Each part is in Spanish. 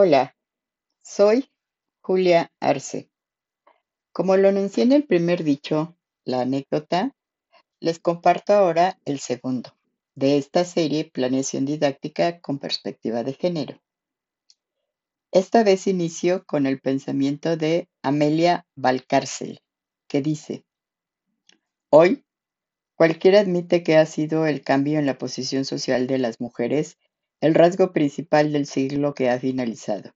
Hola, soy Julia Arce. Como lo anuncié en el primer dicho, la anécdota, les comparto ahora el segundo de esta serie Planeación Didáctica con Perspectiva de Género. Esta vez inicio con el pensamiento de Amelia Valcárcel, que dice, Hoy, cualquiera admite que ha sido el cambio en la posición social de las mujeres el rasgo principal del siglo que ha finalizado.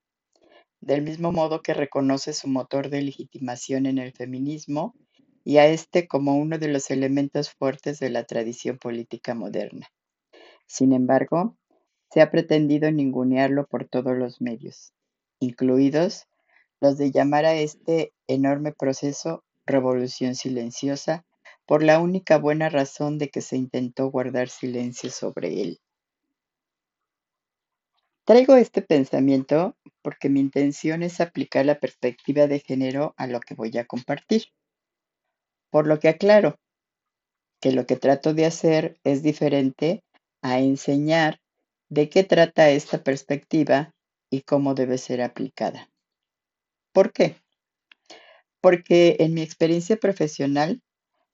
Del mismo modo que reconoce su motor de legitimación en el feminismo y a este como uno de los elementos fuertes de la tradición política moderna. Sin embargo, se ha pretendido ningunearlo por todos los medios, incluidos los de llamar a este enorme proceso revolución silenciosa por la única buena razón de que se intentó guardar silencio sobre él. Traigo este pensamiento porque mi intención es aplicar la perspectiva de género a lo que voy a compartir. Por lo que aclaro que lo que trato de hacer es diferente a enseñar de qué trata esta perspectiva y cómo debe ser aplicada. ¿Por qué? Porque en mi experiencia profesional,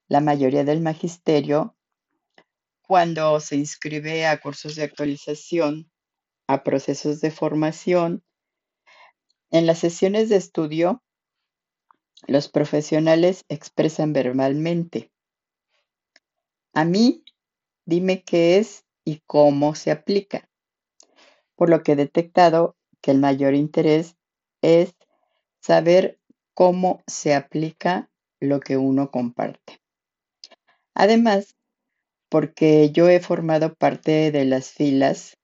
la mayoría del magisterio, cuando se inscribe a cursos de actualización, a procesos de formación. En las sesiones de estudio, los profesionales expresan verbalmente. A mí, dime qué es y cómo se aplica. Por lo que he detectado que el mayor interés es saber cómo se aplica lo que uno comparte. Además, porque yo he formado parte de las filas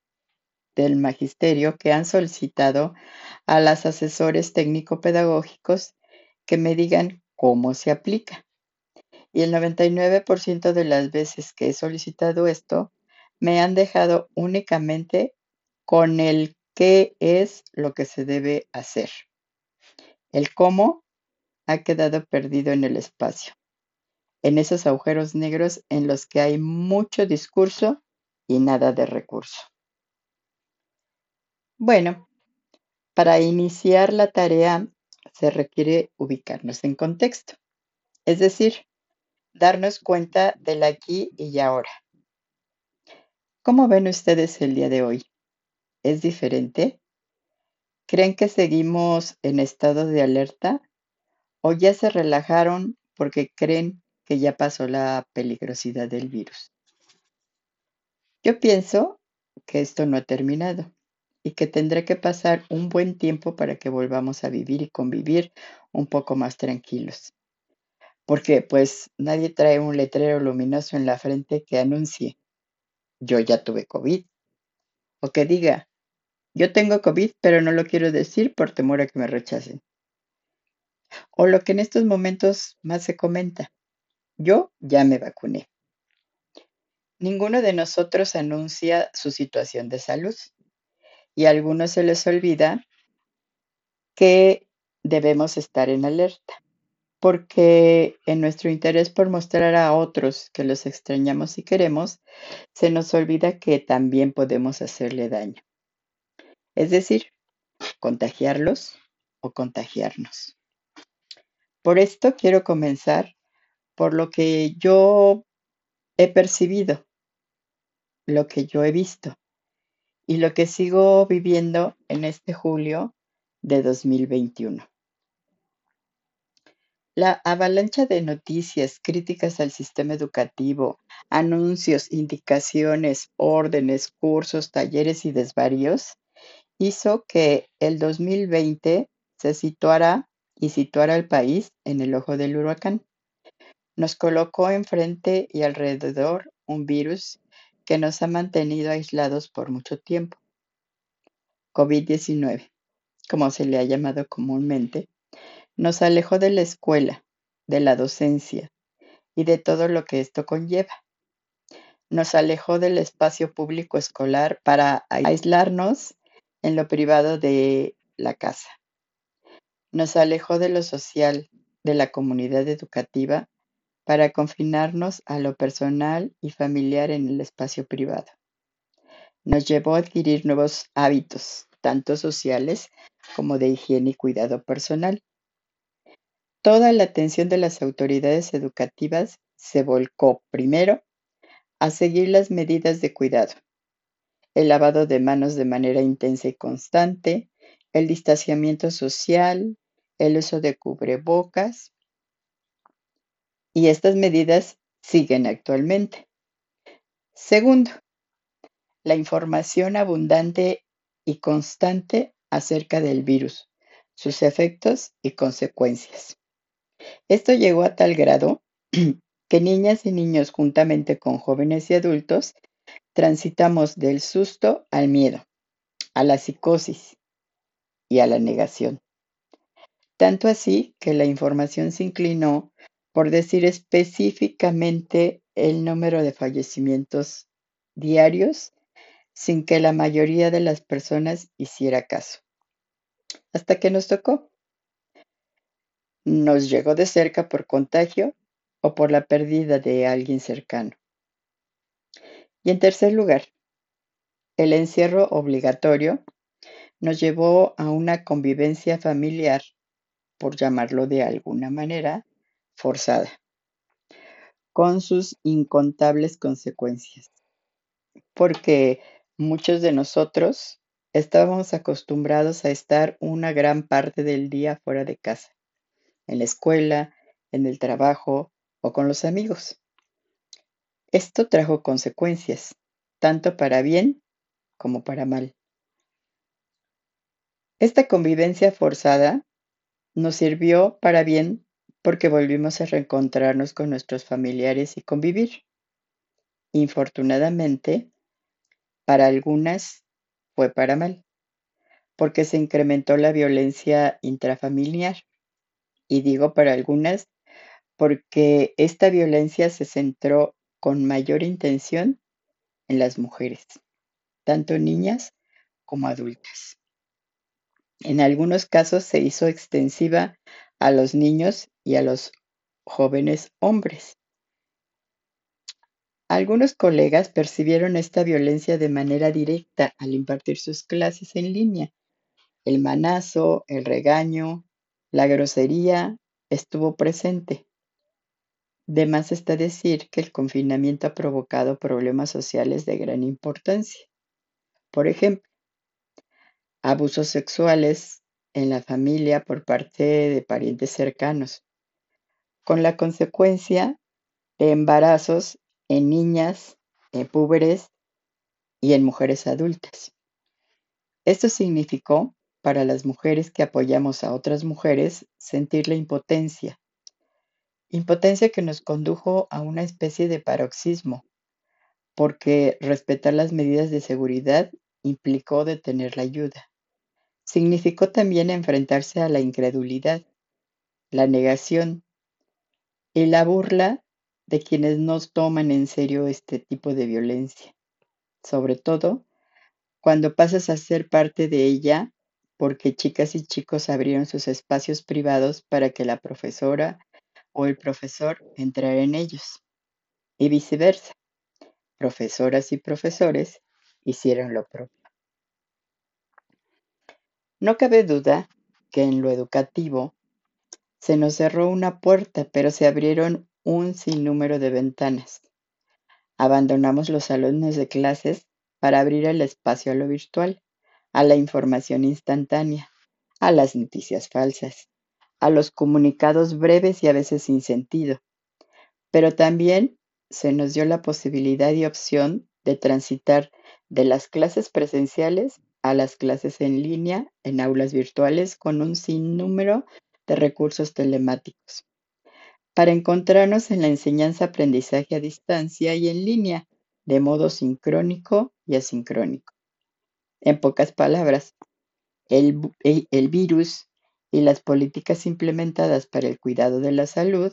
del magisterio que han solicitado a las asesores técnico-pedagógicos que me digan cómo se aplica. Y el 99% de las veces que he solicitado esto, me han dejado únicamente con el qué es lo que se debe hacer. El cómo ha quedado perdido en el espacio, en esos agujeros negros en los que hay mucho discurso y nada de recurso. Bueno, para iniciar la tarea se requiere ubicarnos en contexto, es decir, darnos cuenta del aquí y ahora. ¿Cómo ven ustedes el día de hoy? ¿Es diferente? ¿Creen que seguimos en estado de alerta o ya se relajaron porque creen que ya pasó la peligrosidad del virus? Yo pienso que esto no ha terminado y que tendré que pasar un buen tiempo para que volvamos a vivir y convivir un poco más tranquilos. Porque pues nadie trae un letrero luminoso en la frente que anuncie, yo ya tuve COVID. O que diga, yo tengo COVID, pero no lo quiero decir por temor a que me rechacen. O lo que en estos momentos más se comenta, yo ya me vacuné. Ninguno de nosotros anuncia su situación de salud y a algunos se les olvida que debemos estar en alerta, porque en nuestro interés por mostrar a otros que los extrañamos y queremos, se nos olvida que también podemos hacerle daño. Es decir, contagiarlos o contagiarnos. Por esto quiero comenzar por lo que yo he percibido, lo que yo he visto y lo que sigo viviendo en este julio de 2021. La avalancha de noticias, críticas al sistema educativo, anuncios, indicaciones, órdenes, cursos, talleres y desvaríos hizo que el 2020 se situara y situara al país en el ojo del huracán. Nos colocó enfrente y alrededor un virus que nos ha mantenido aislados por mucho tiempo. COVID-19, como se le ha llamado comúnmente, nos alejó de la escuela, de la docencia y de todo lo que esto conlleva. Nos alejó del espacio público escolar para aislarnos en lo privado de la casa. Nos alejó de lo social, de la comunidad educativa para confinarnos a lo personal y familiar en el espacio privado. Nos llevó a adquirir nuevos hábitos, tanto sociales como de higiene y cuidado personal. Toda la atención de las autoridades educativas se volcó primero a seguir las medidas de cuidado, el lavado de manos de manera intensa y constante, el distanciamiento social, el uso de cubrebocas, y estas medidas siguen actualmente. Segundo, la información abundante y constante acerca del virus, sus efectos y consecuencias. Esto llegó a tal grado que niñas y niños juntamente con jóvenes y adultos transitamos del susto al miedo, a la psicosis y a la negación. Tanto así que la información se inclinó por decir específicamente el número de fallecimientos diarios sin que la mayoría de las personas hiciera caso. Hasta que nos tocó. Nos llegó de cerca por contagio o por la pérdida de alguien cercano. Y en tercer lugar, el encierro obligatorio nos llevó a una convivencia familiar, por llamarlo de alguna manera, forzada, con sus incontables consecuencias. Porque muchos de nosotros estábamos acostumbrados a estar una gran parte del día fuera de casa, en la escuela, en el trabajo o con los amigos. Esto trajo consecuencias, tanto para bien como para mal. Esta convivencia forzada nos sirvió para bien porque volvimos a reencontrarnos con nuestros familiares y convivir. Infortunadamente, para algunas fue para mal, porque se incrementó la violencia intrafamiliar. Y digo para algunas porque esta violencia se centró con mayor intención en las mujeres, tanto niñas como adultas. En algunos casos se hizo extensiva a los niños y a los jóvenes hombres. Algunos colegas percibieron esta violencia de manera directa al impartir sus clases en línea. El manazo, el regaño, la grosería estuvo presente. De más está decir que el confinamiento ha provocado problemas sociales de gran importancia. Por ejemplo, abusos sexuales en la familia por parte de parientes cercanos, con la consecuencia de embarazos en niñas, en púberes y en mujeres adultas. Esto significó para las mujeres que apoyamos a otras mujeres sentir la impotencia. Impotencia que nos condujo a una especie de paroxismo, porque respetar las medidas de seguridad implicó detener la ayuda. Significó también enfrentarse a la incredulidad, la negación y la burla de quienes no toman en serio este tipo de violencia, sobre todo cuando pasas a ser parte de ella porque chicas y chicos abrieron sus espacios privados para que la profesora o el profesor entrara en ellos, y viceversa. Profesoras y profesores hicieron lo propio. No cabe duda que en lo educativo se nos cerró una puerta, pero se abrieron un sinnúmero de ventanas. Abandonamos los salones de clases para abrir el espacio a lo virtual, a la información instantánea, a las noticias falsas, a los comunicados breves y a veces sin sentido. Pero también se nos dio la posibilidad y opción de transitar de las clases presenciales a las clases en línea en aulas virtuales con un sinnúmero de recursos telemáticos para encontrarnos en la enseñanza-aprendizaje a distancia y en línea, de modo sincrónico y asincrónico. En pocas palabras, el, el, virus y las políticas implementadas para el cuidado de la salud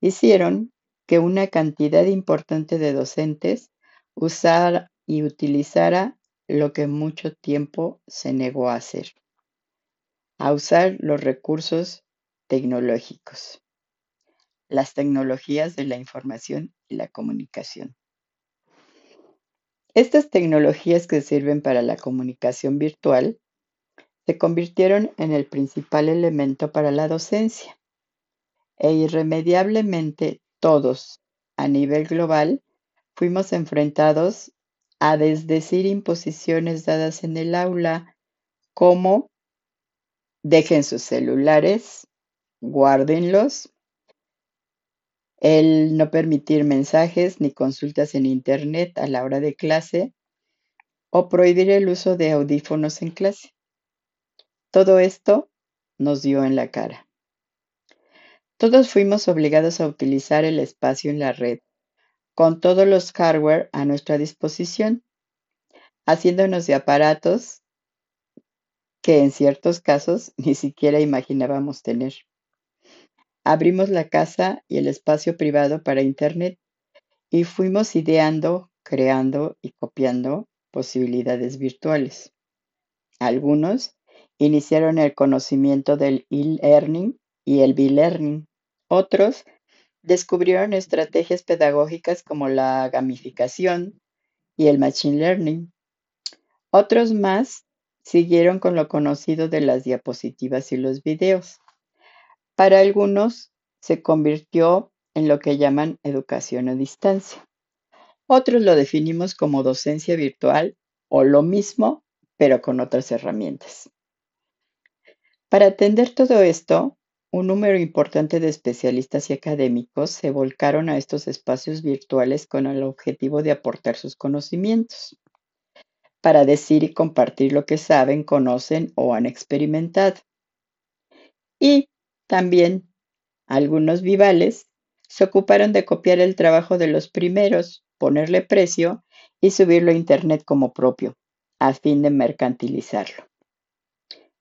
hicieron que una cantidad importante de docentes usara y utilizara lo que mucho tiempo se negó a hacer, a usar los recursos tecnológicos, las tecnologías de la información y la comunicación. Estas tecnologías que sirven para la comunicación virtual se convirtieron en el principal elemento para la docencia e irremediablemente todos, a nivel global, fuimos enfrentados a desdecir imposiciones dadas en el aula como dejen sus celulares, guárdenlos, el no permitir mensajes ni consultas en Internet a la hora de clase o prohibir el uso de audífonos en clase. Todo esto nos dio en la cara. Todos fuimos obligados a utilizar el espacio en la red, con todos los hardware a nuestra disposición, haciéndonos de aparatos que en ciertos casos ni siquiera imaginábamos tener. Abrimos la casa y el espacio privado para Internet y fuimos ideando, creando y copiando posibilidades virtuales. Algunos iniciaron el conocimiento del e-learning y el b-learning. Otros descubrieron estrategias pedagógicas como la gamificación y el machine learning. Otros más siguieron con lo conocido de las diapositivas y los videos. Para algunos se convirtió en lo que llaman educación a distancia. Otros lo definimos como docencia virtual o lo mismo, pero con otras herramientas. Para atender todo esto, un número importante de especialistas y académicos se volcaron a estos espacios virtuales con el objetivo de aportar sus conocimientos, para decir y compartir lo que saben, conocen o han experimentado. Y también algunos vivales se ocuparon de copiar el trabajo de los primeros, ponerle precio y subirlo a Internet como propio, a fin de mercantilizarlo.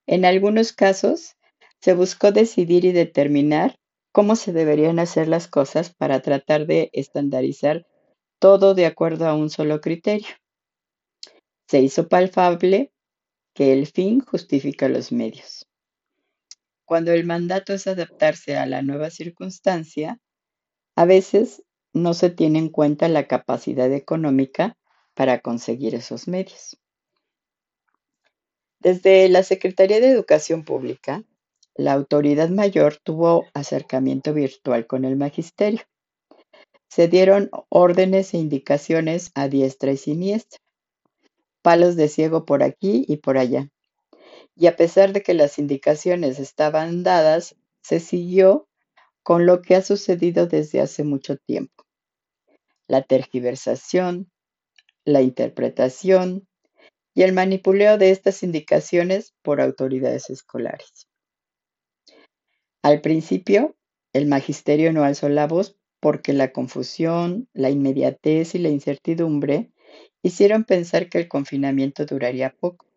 En algunos casos, se buscó decidir y determinar cómo se deberían hacer las cosas para tratar de estandarizar todo de acuerdo a un solo criterio. Se hizo palpable que el fin justifica los medios. Cuando el mandato es adaptarse a la nueva circunstancia, a veces no se tiene en cuenta la capacidad económica para conseguir esos medios. Desde la Secretaría de Educación Pública la autoridad mayor tuvo acercamiento virtual con el magisterio. Se dieron órdenes e indicaciones a diestra y siniestra, palos de ciego por aquí y por allá. Y a pesar de que las indicaciones estaban dadas, se siguió con lo que ha sucedido desde hace mucho tiempo. La tergiversación, la interpretación y el manipuleo de estas indicaciones por autoridades escolares. Al principio, el magisterio no alzó la voz porque la confusión, la inmediatez y la incertidumbre hicieron pensar que el confinamiento duraría poco.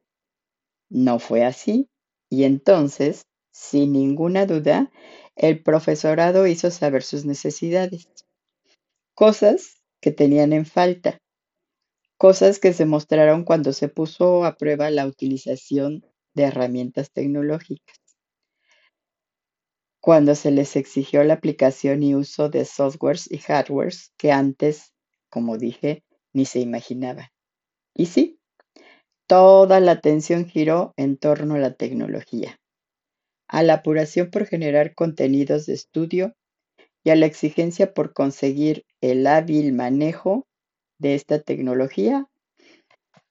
No fue así, y entonces, sin ninguna duda, el profesorado hizo saber sus necesidades, cosas que tenían en falta, cosas que se mostraron cuando se puso a prueba la utilización de herramientas tecnológicas cuando se les exigió la aplicación y uso de softwares y hardwares que antes, como dije, ni se imaginaban. Y sí, toda la atención giró en torno a la tecnología, a la apuración por generar contenidos de estudio y a la exigencia por conseguir el hábil manejo de esta tecnología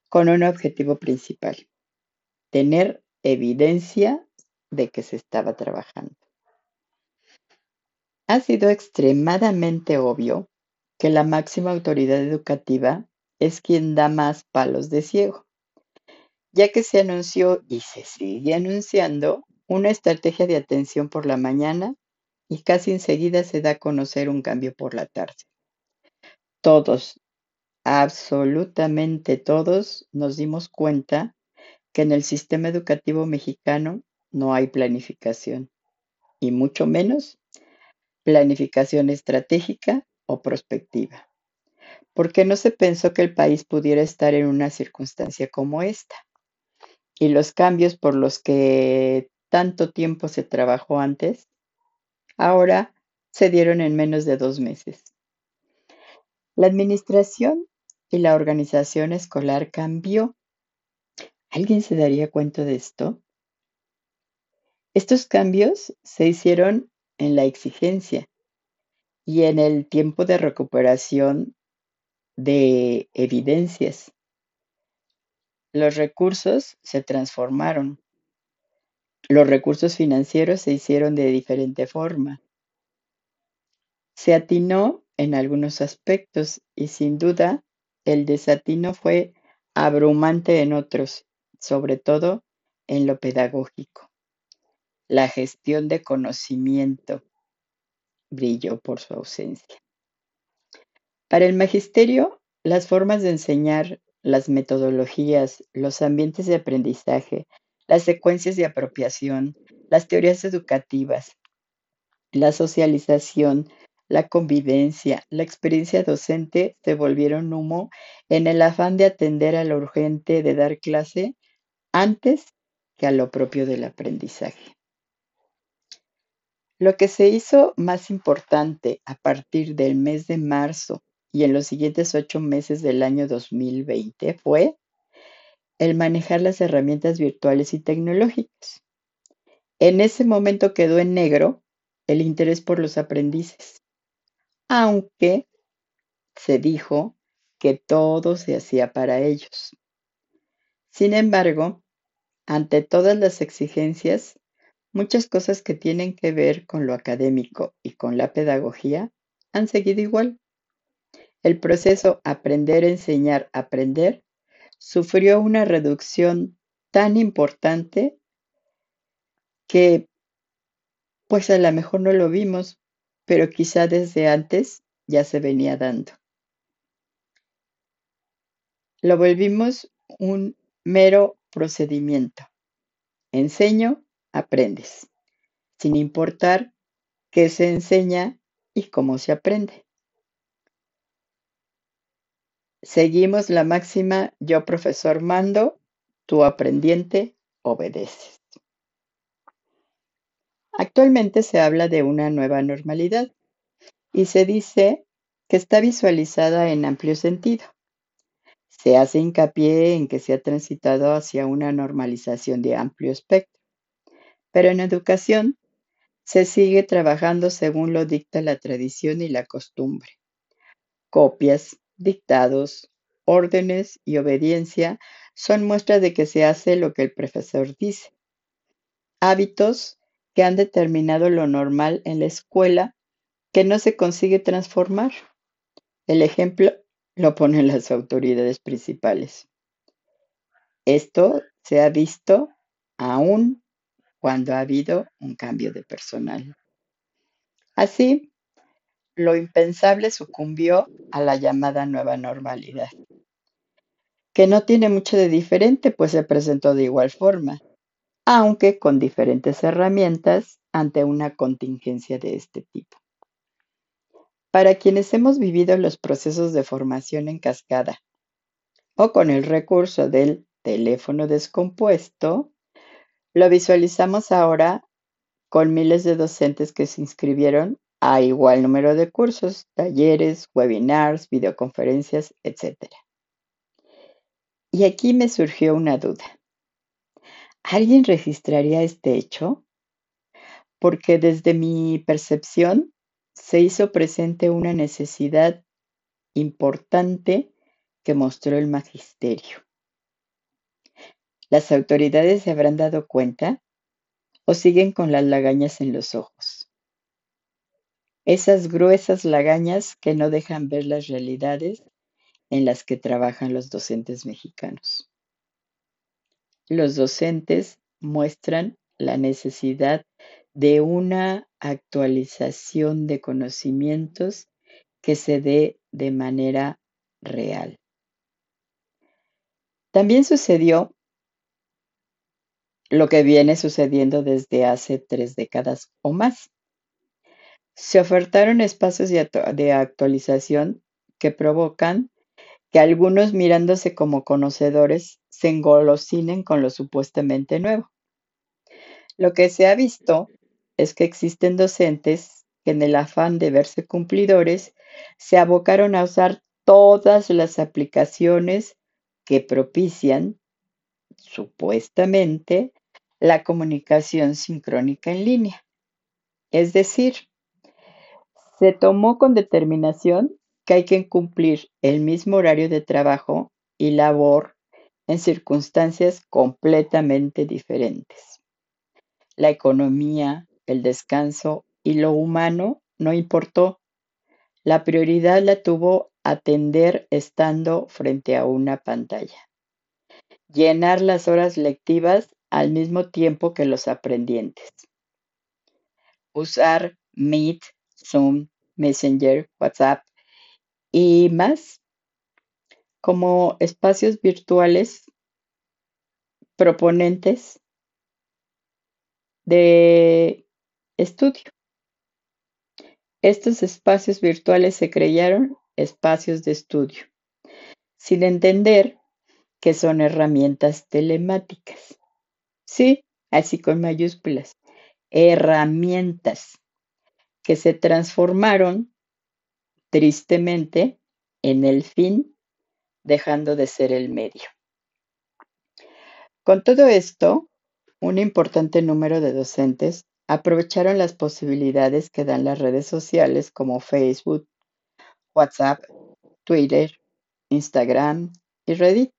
con un objetivo principal, tener evidencia de que se estaba trabajando. Ha sido extremadamente obvio que la máxima autoridad educativa es quien da más palos de ciego, ya que se anunció y se sigue anunciando una estrategia de atención por la mañana y casi enseguida se da a conocer un cambio por la tarde. Todos, absolutamente todos, nos dimos cuenta que en el sistema educativo mexicano no hay planificación, y mucho menos planificación estratégica o prospectiva, porque no se pensó que el país pudiera estar en una circunstancia como esta. Y los cambios por los que tanto tiempo se trabajó antes, ahora se dieron en menos de dos meses. La administración y la organización escolar cambió. ¿Alguien se daría cuenta de esto? Estos cambios se hicieron en la exigencia y en el tiempo de recuperación de evidencias. Los recursos se transformaron. Los recursos financieros se hicieron de diferente forma. Se atinó en algunos aspectos y sin duda el desatino fue abrumante en otros, sobre todo en lo pedagógico. La gestión de conocimiento brilló por su ausencia. Para el magisterio, las formas de enseñar, las metodologías, los ambientes de aprendizaje, las secuencias de apropiación, las teorías educativas, la socialización, la convivencia, la experiencia docente se volvieron humo en el afán de atender a lo urgente de dar clase antes que a lo propio del aprendizaje. Lo que se hizo más importante a partir del mes de marzo y en los siguientes ocho meses del año 2020 fue el manejar las herramientas virtuales y tecnológicas. En ese momento quedó en negro el interés por los aprendices, aunque se dijo que todo se hacía para ellos. Sin embargo, ante todas las exigencias, Muchas cosas que tienen que ver con lo académico y con la pedagogía han seguido igual. El proceso aprender, enseñar, aprender sufrió una reducción tan importante que pues a lo mejor no lo vimos, pero quizá desde antes ya se venía dando. Lo volvimos un mero procedimiento. Enseño, aprendes, sin importar qué se enseña y cómo se aprende. Seguimos la máxima yo profesor mando, tu aprendiente obedeces. Actualmente se habla de una nueva normalidad y se dice que está visualizada en amplio sentido. Se hace hincapié en que se ha transitado hacia una normalización de amplio espectro pero en educación se sigue trabajando según lo dicta la tradición y la costumbre. Copias, dictados, órdenes y obediencia son muestras de que se hace lo que el profesor dice. Hábitos que han determinado lo normal en la escuela que no se consigue transformar. El ejemplo lo ponen las autoridades principales. Esto se ha visto aún cuando ha habido un cambio de personal. Así, lo impensable sucumbió a la llamada nueva normalidad, que no tiene mucho de diferente, pues se presentó de igual forma, aunque con diferentes herramientas ante una contingencia de este tipo. Para quienes hemos vivido los procesos de formación en cascada o con el recurso del teléfono descompuesto, lo visualizamos ahora con miles de docentes que se inscribieron a igual número de cursos, talleres, webinars, videoconferencias, etc. Y aquí me surgió una duda. ¿Alguien registraría este hecho? Porque desde mi percepción se hizo presente una necesidad importante que mostró el magisterio. ¿Las autoridades se habrán dado cuenta o siguen con las lagañas en los ojos? Esas gruesas lagañas que no dejan ver las realidades en las que trabajan los docentes mexicanos. Los docentes muestran la necesidad de una actualización de conocimientos que se dé de manera real. También sucedió lo que viene sucediendo desde hace tres décadas o más. Se ofertaron espacios de actualización que provocan que algunos mirándose como conocedores se engolosinen con lo supuestamente nuevo. Lo que se ha visto es que existen docentes que en el afán de verse cumplidores se abocaron a usar todas las aplicaciones que propician, supuestamente, la comunicación sincrónica en línea. Es decir, se tomó con determinación que hay que cumplir el mismo horario de trabajo y labor en circunstancias completamente diferentes. La economía, el descanso y lo humano no importó. La prioridad la tuvo atender estando frente a una pantalla. Llenar las horas lectivas al mismo tiempo que los aprendientes. Usar Meet, Zoom, Messenger, WhatsApp y más como espacios virtuales proponentes de estudio. Estos espacios virtuales se crearon espacios de estudio, sin entender que son herramientas telemáticas. Sí, así con mayúsculas, herramientas que se transformaron tristemente en el fin, dejando de ser el medio. Con todo esto, un importante número de docentes aprovecharon las posibilidades que dan las redes sociales como Facebook, WhatsApp, Twitter, Instagram y Reddit,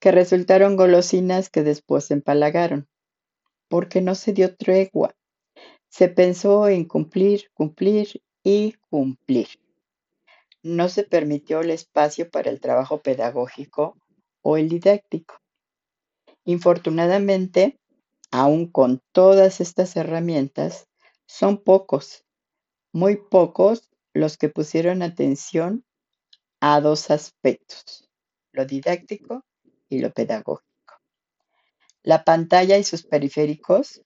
que resultaron golosinas que después empalagaron, porque no se dio tregua. Se pensó en cumplir, cumplir y cumplir. No se permitió el espacio para el trabajo pedagógico o el didáctico. Infortunadamente, Aún con todas estas herramientas, son pocos, muy pocos los que pusieron atención a dos aspectos, lo didáctico y lo pedagógico. La pantalla y sus periféricos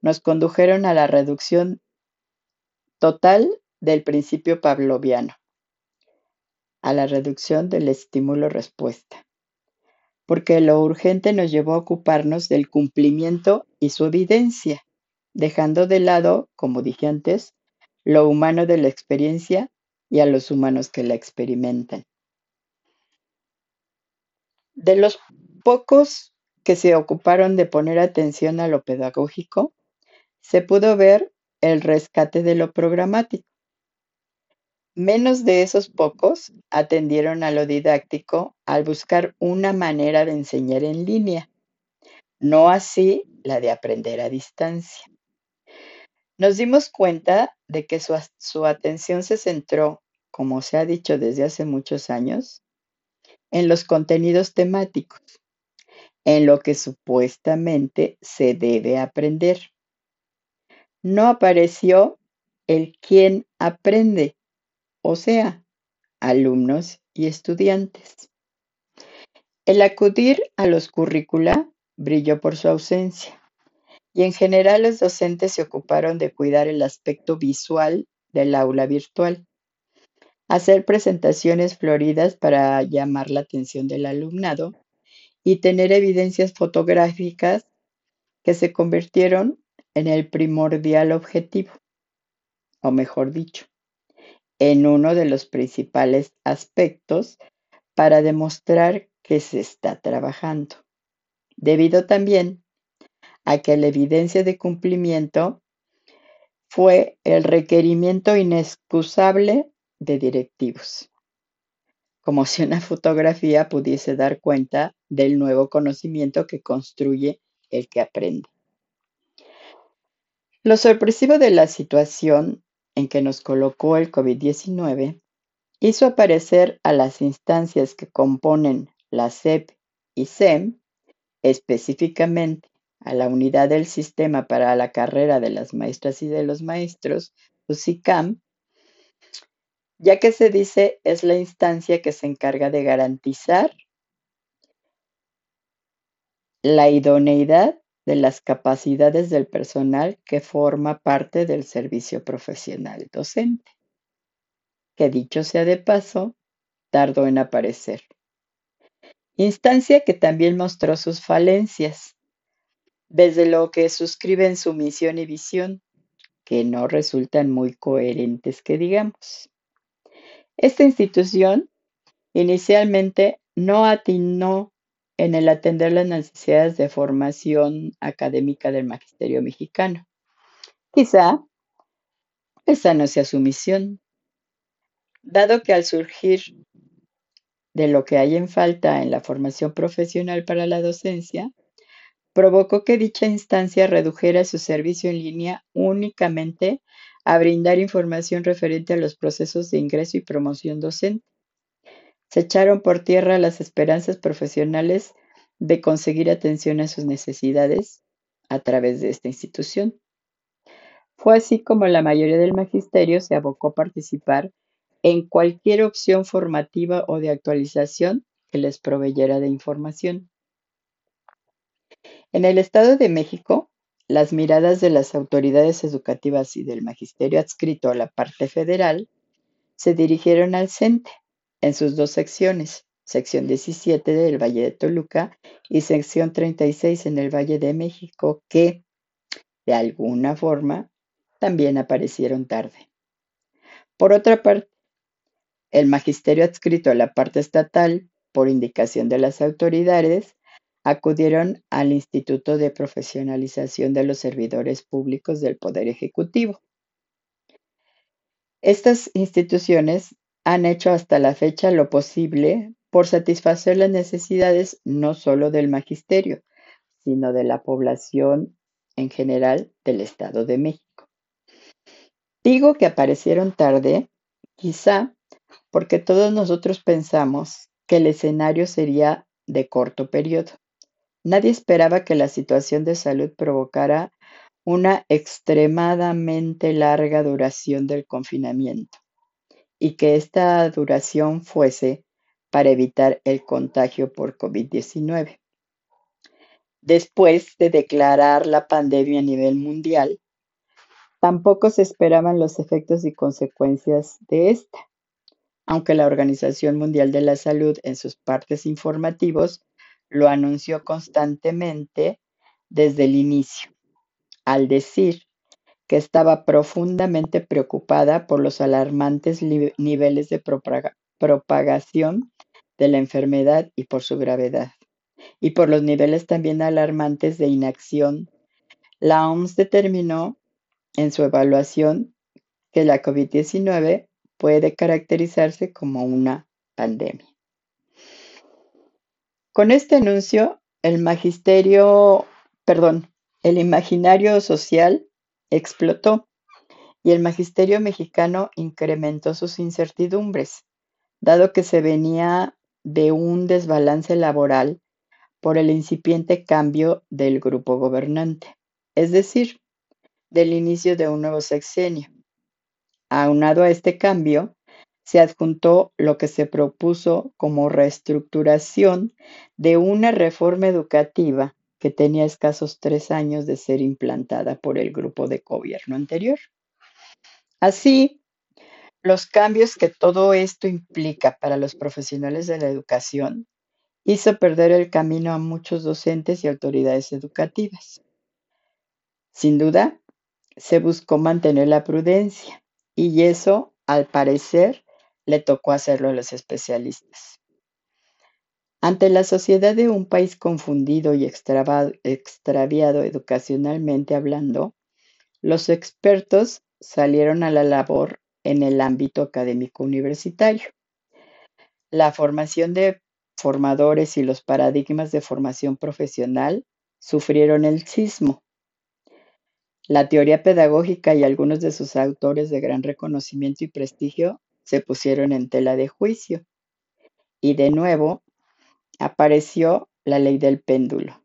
nos condujeron a la reducción total del principio pavloviano, a la reducción del estímulo-respuesta porque lo urgente nos llevó a ocuparnos del cumplimiento y su evidencia, dejando de lado, como dije antes, lo humano de la experiencia y a los humanos que la experimentan. De los pocos que se ocuparon de poner atención a lo pedagógico, se pudo ver el rescate de lo programático. Menos de esos pocos atendieron a lo didáctico al buscar una manera de enseñar en línea, no así la de aprender a distancia. Nos dimos cuenta de que su, atención se centró, como se ha dicho desde hace muchos años, en los contenidos temáticos, en lo que supuestamente se debe aprender. No apareció el quién aprende, o sea, alumnos y estudiantes. El acudir a los currícula brilló por su ausencia y en general los docentes se ocuparon de cuidar el aspecto visual del aula virtual, hacer presentaciones floridas para llamar la atención del alumnado y tener evidencias fotográficas que se convirtieron en el primordial objetivo, o mejor dicho, en uno de los principales aspectos para demostrar que se está trabajando, debido también a que la evidencia de cumplimiento fue el requerimiento inexcusable de directivos, como si una fotografía pudiese dar cuenta del nuevo conocimiento que construye el que aprende. Lo sorpresivo de la situación en que nos colocó el COVID-19 hizo aparecer a las instancias que componen la SEP y SEM, específicamente a la unidad del sistema para la carrera de las maestras y de los maestros, UCICAM, ya que se dice es la instancia que se encarga de garantizar la idoneidad de las capacidades del personal que forma parte del servicio profesional docente, que dicho sea de paso, tardó en aparecer. Instancia que también mostró sus falencias, desde lo que suscriben su misión y visión, que no resultan muy coherentes que digamos. Esta institución Inicialmente no atinó en el atender las necesidades de formación académica del magisterio mexicano. Quizá esa no sea su misión, dado que al surgir de lo que hay en falta en la formación profesional para la docencia, provocó que dicha instancia redujera su servicio en línea únicamente a brindar información referente a los procesos de ingreso y promoción docente. Se echaron por tierra las esperanzas profesionales de conseguir atención a sus necesidades a través de esta institución. Fue así como la mayoría del magisterio se abocó a participar en cualquier opción formativa o de actualización que les proveyera de información. En el Estado de México, las miradas de las autoridades educativas y del magisterio adscrito a la parte federal se dirigieron al CENTE en sus dos secciones, sección 17 del Valle de Toluca y sección 36 en el Valle de México, que, de alguna forma, también aparecieron tarde. Por otra parte, el magisterio adscrito a la parte estatal, por indicación de las autoridades, acudieron al Instituto de Profesionalización de los Servidores Públicos del Poder Ejecutivo. Estas instituciones han hecho hasta la fecha lo posible por satisfacer las necesidades no solo del magisterio, sino de la población en general del Estado de México. Digo que aparecieron tarde, quizá porque todos nosotros pensamos que el escenario sería de corto periodo. Nadie esperaba que la situación de salud provocara una extremadamente larga duración del confinamiento y que esta duración fuese para evitar el contagio por COVID-19. Después de declarar la pandemia a nivel mundial, tampoco se esperaban los efectos y consecuencias de esta, aunque la Organización Mundial de la Salud en sus partes informativos lo anunció constantemente desde el inicio, al decir que estaba profundamente preocupada por los alarmantes niveles de propagación de la enfermedad y por su gravedad, y por los niveles también alarmantes de inacción. La OMS determinó en su evaluación que la COVID-19 puede caracterizarse como una pandemia. Con este anuncio, el magisterio, perdón, el imaginario social explotó y el magisterio mexicano incrementó sus incertidumbres, dado que se venía de un desbalance laboral por el incipiente cambio del grupo gobernante, es decir, del inicio de un nuevo sexenio. Aunado a este cambio, se adjuntó lo que se propuso como reestructuración de una reforma educativa que tenía escasos tres años de ser implantada por el grupo de gobierno anterior. Así, los cambios que todo esto implica para los profesionales de la educación hizo perder el camino a muchos docentes y autoridades educativas. Sin duda, se buscó mantener la prudencia y eso, al parecer, le tocó hacerlo a los especialistas. Ante la sociedad de un país confundido y extraviado educacionalmente hablando, los expertos salieron a la labor en el ámbito académico universitario. La formación de formadores y los paradigmas de formación profesional sufrieron el sismo. La teoría pedagógica y algunos de sus autores de gran reconocimiento y prestigio se pusieron en tela de juicio. Y de nuevo apareció la ley del péndulo.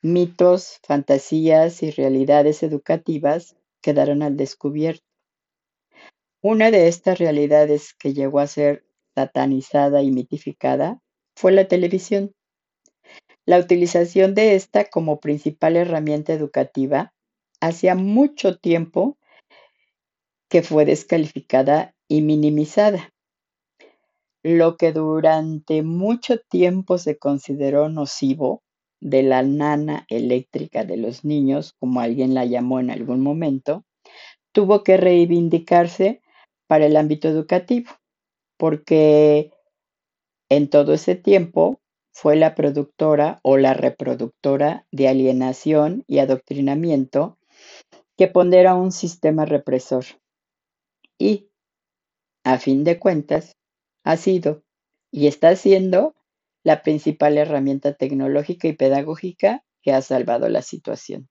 Mitos, fantasías y realidades educativas quedaron al descubierto. Una de estas realidades que llegó a ser satanizada y mitificada fue la televisión. La utilización de esta como principal herramienta educativa hacía mucho tiempo que fue descalificada y minimizada. Lo que durante mucho tiempo se consideró nocivo de la nana eléctrica de los niños, como alguien la llamó en algún momento, tuvo que reivindicarse para el ámbito educativo, porque En todo ese tiempo fue la productora o la reproductora de alienación y adoctrinamiento que pondera un sistema represor. Y, a fin de cuentas, ha sido y está siendo la principal herramienta tecnológica y pedagógica que ha salvado la situación.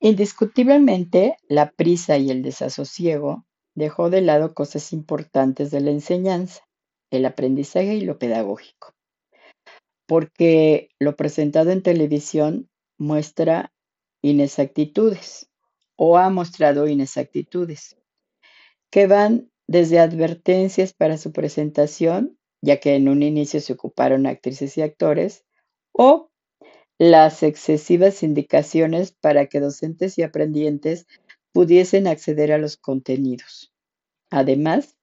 Indiscutiblemente, la prisa y el desasosiego dejó de lado cosas importantes de la enseñanza, el aprendizaje y lo pedagógico, porque lo presentado en televisión muestra inexactitudes o ha mostrado inexactitudes que van desde advertencias para su presentación, ya que en un inicio se ocuparon actrices y actores, o las excesivas indicaciones para que docentes y aprendientes pudiesen acceder a los contenidos. Además,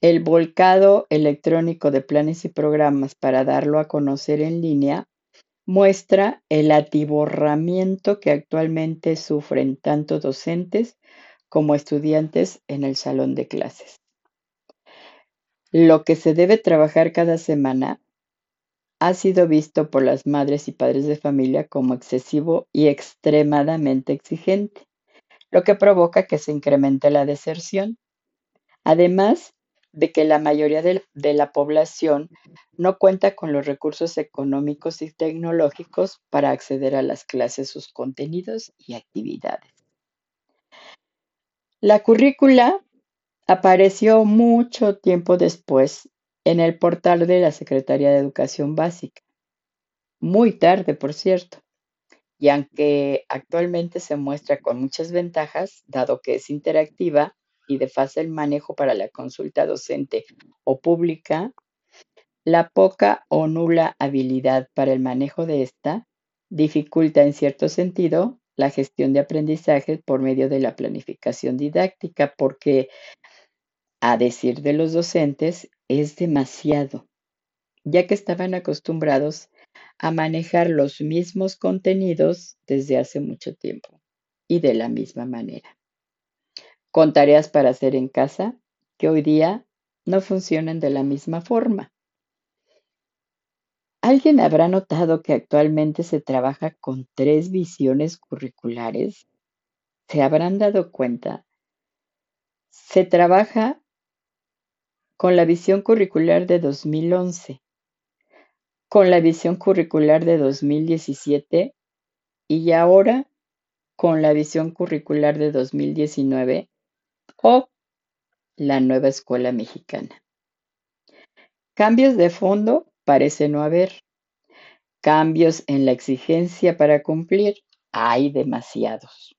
el volcado electrónico de planes y programas para darlo a conocer en línea muestra el atiborramiento que actualmente sufren tanto docentes como estudiantes en el salón de clases. Lo que se debe trabajar cada semana ha sido visto por las madres y padres de familia como excesivo y extremadamente exigente, lo que provoca que se incremente la deserción. Además de que la mayoría de, la población no cuenta con los recursos económicos y tecnológicos para acceder a las clases, sus contenidos y actividades. La currícula apareció mucho tiempo después en el portal de la Secretaría de Educación Básica. Muy tarde, por cierto. Y aunque actualmente se muestra con muchas ventajas, dado que es interactiva y de fácil manejo para la consulta docente o pública, la poca o nula habilidad para el manejo de esta dificulta en cierto sentido la gestión de aprendizaje por medio de la planificación didáctica, porque, a decir de los docentes, es demasiado, ya que estaban acostumbrados a manejar los mismos contenidos desde hace mucho tiempo y de la misma manera, con tareas para hacer en casa que hoy día no funcionan de la misma forma. ¿Alguien habrá notado que actualmente se trabaja con tres visiones curriculares? ¿Se habrán dado cuenta? Se trabaja con la visión curricular de 2011, con la visión curricular de 2017 y ahora con la visión curricular de 2019 o la nueva escuela mexicana. Cambios de fondo parece no haber. Cambios en la exigencia para cumplir hay demasiados.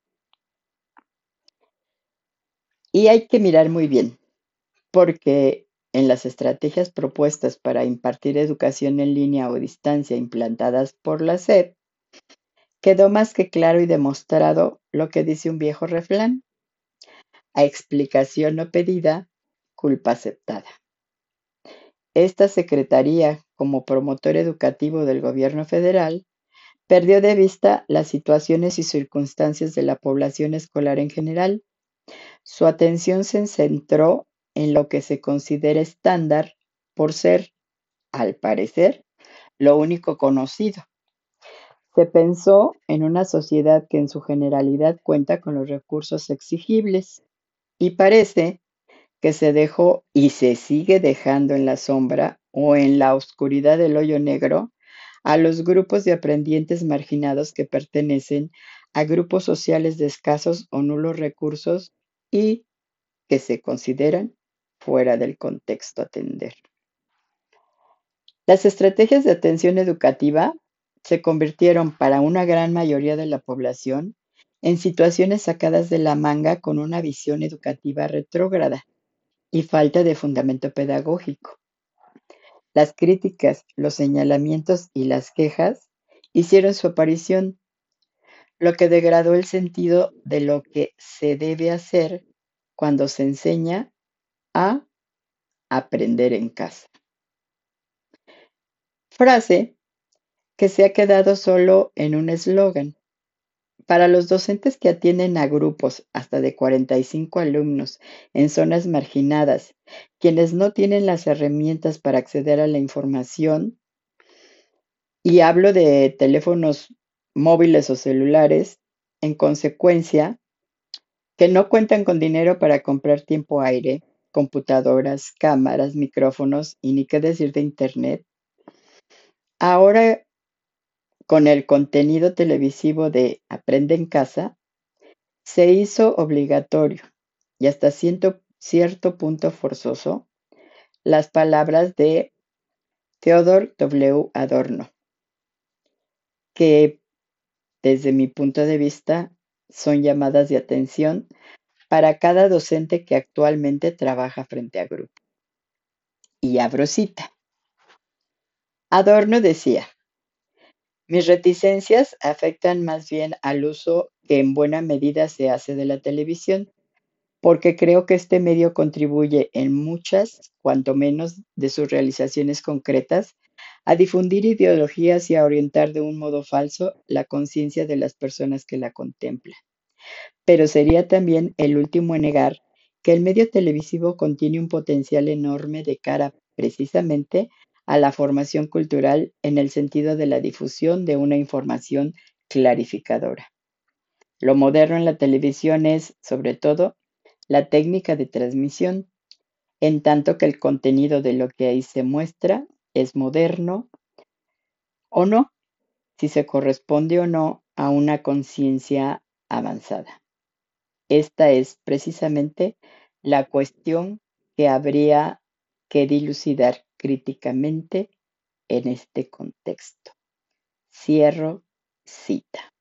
Y hay que mirar muy bien, porque en las estrategias propuestas para impartir educación en línea o distancia implantadas por la SED, quedó más que claro y demostrado lo que dice un viejo refrán. A explicación no pedida, culpa aceptada. Esta Secretaría, como promotor educativo del gobierno federal, perdió de vista las situaciones y circunstancias de la población escolar en general. Su atención se centró en lo que se considera estándar por ser, al parecer, lo único conocido. Se pensó en una sociedad que en su generalidad cuenta con los recursos exigibles y parece que se dejó y se sigue dejando en la sombra o en la oscuridad del hoyo negro a los grupos de aprendientes marginados que pertenecen a grupos sociales de escasos o nulos recursos y que se consideran fuera del contexto atender. Las estrategias de atención educativa se convirtieron para una gran mayoría de la población en situaciones sacadas de la manga con una visión educativa retrógrada y falta de fundamento pedagógico. Las críticas, los señalamientos y las quejas hicieron su aparición, lo que degradó el sentido de lo que se debe hacer cuando se enseña a aprender en casa. Frase que se ha quedado solo en un eslogan, Para los docentes que atienden a grupos hasta de 45 alumnos en zonas marginadas, quienes no tienen las herramientas para acceder a la información, y hablo de teléfonos móviles o celulares, en consecuencia, que no cuentan con dinero para comprar tiempo aire, computadoras, cámaras, micrófonos y ni qué decir de internet. Ahora, con el contenido televisivo de Aprende en casa, se hizo obligatorio y hasta cierto punto forzoso las palabras de Theodore W. Adorno, que desde mi punto de vista son llamadas de atención para cada docente que actualmente trabaja frente a grupo. Y abro cita. Adorno decía, mis reticencias afectan más bien al uso que en buena medida se hace de la televisión, porque creo que este medio contribuye en muchas, cuanto menos, de sus realizaciones concretas a difundir ideologías y a orientar de un modo falso la conciencia de las personas que la contemplan. Pero sería también el último en negar que el medio televisivo contiene un potencial enorme de cara precisamente a la formación cultural en el sentido de la difusión de una información clarificadora. Lo moderno en la televisión es, sobre todo, la técnica de transmisión, en tanto que el contenido de lo que ahí se muestra es moderno o no, si se corresponde o no a una conciencia avanzada. Esta es precisamente la cuestión que habría que dilucidar críticamente en este contexto. Cierro cita.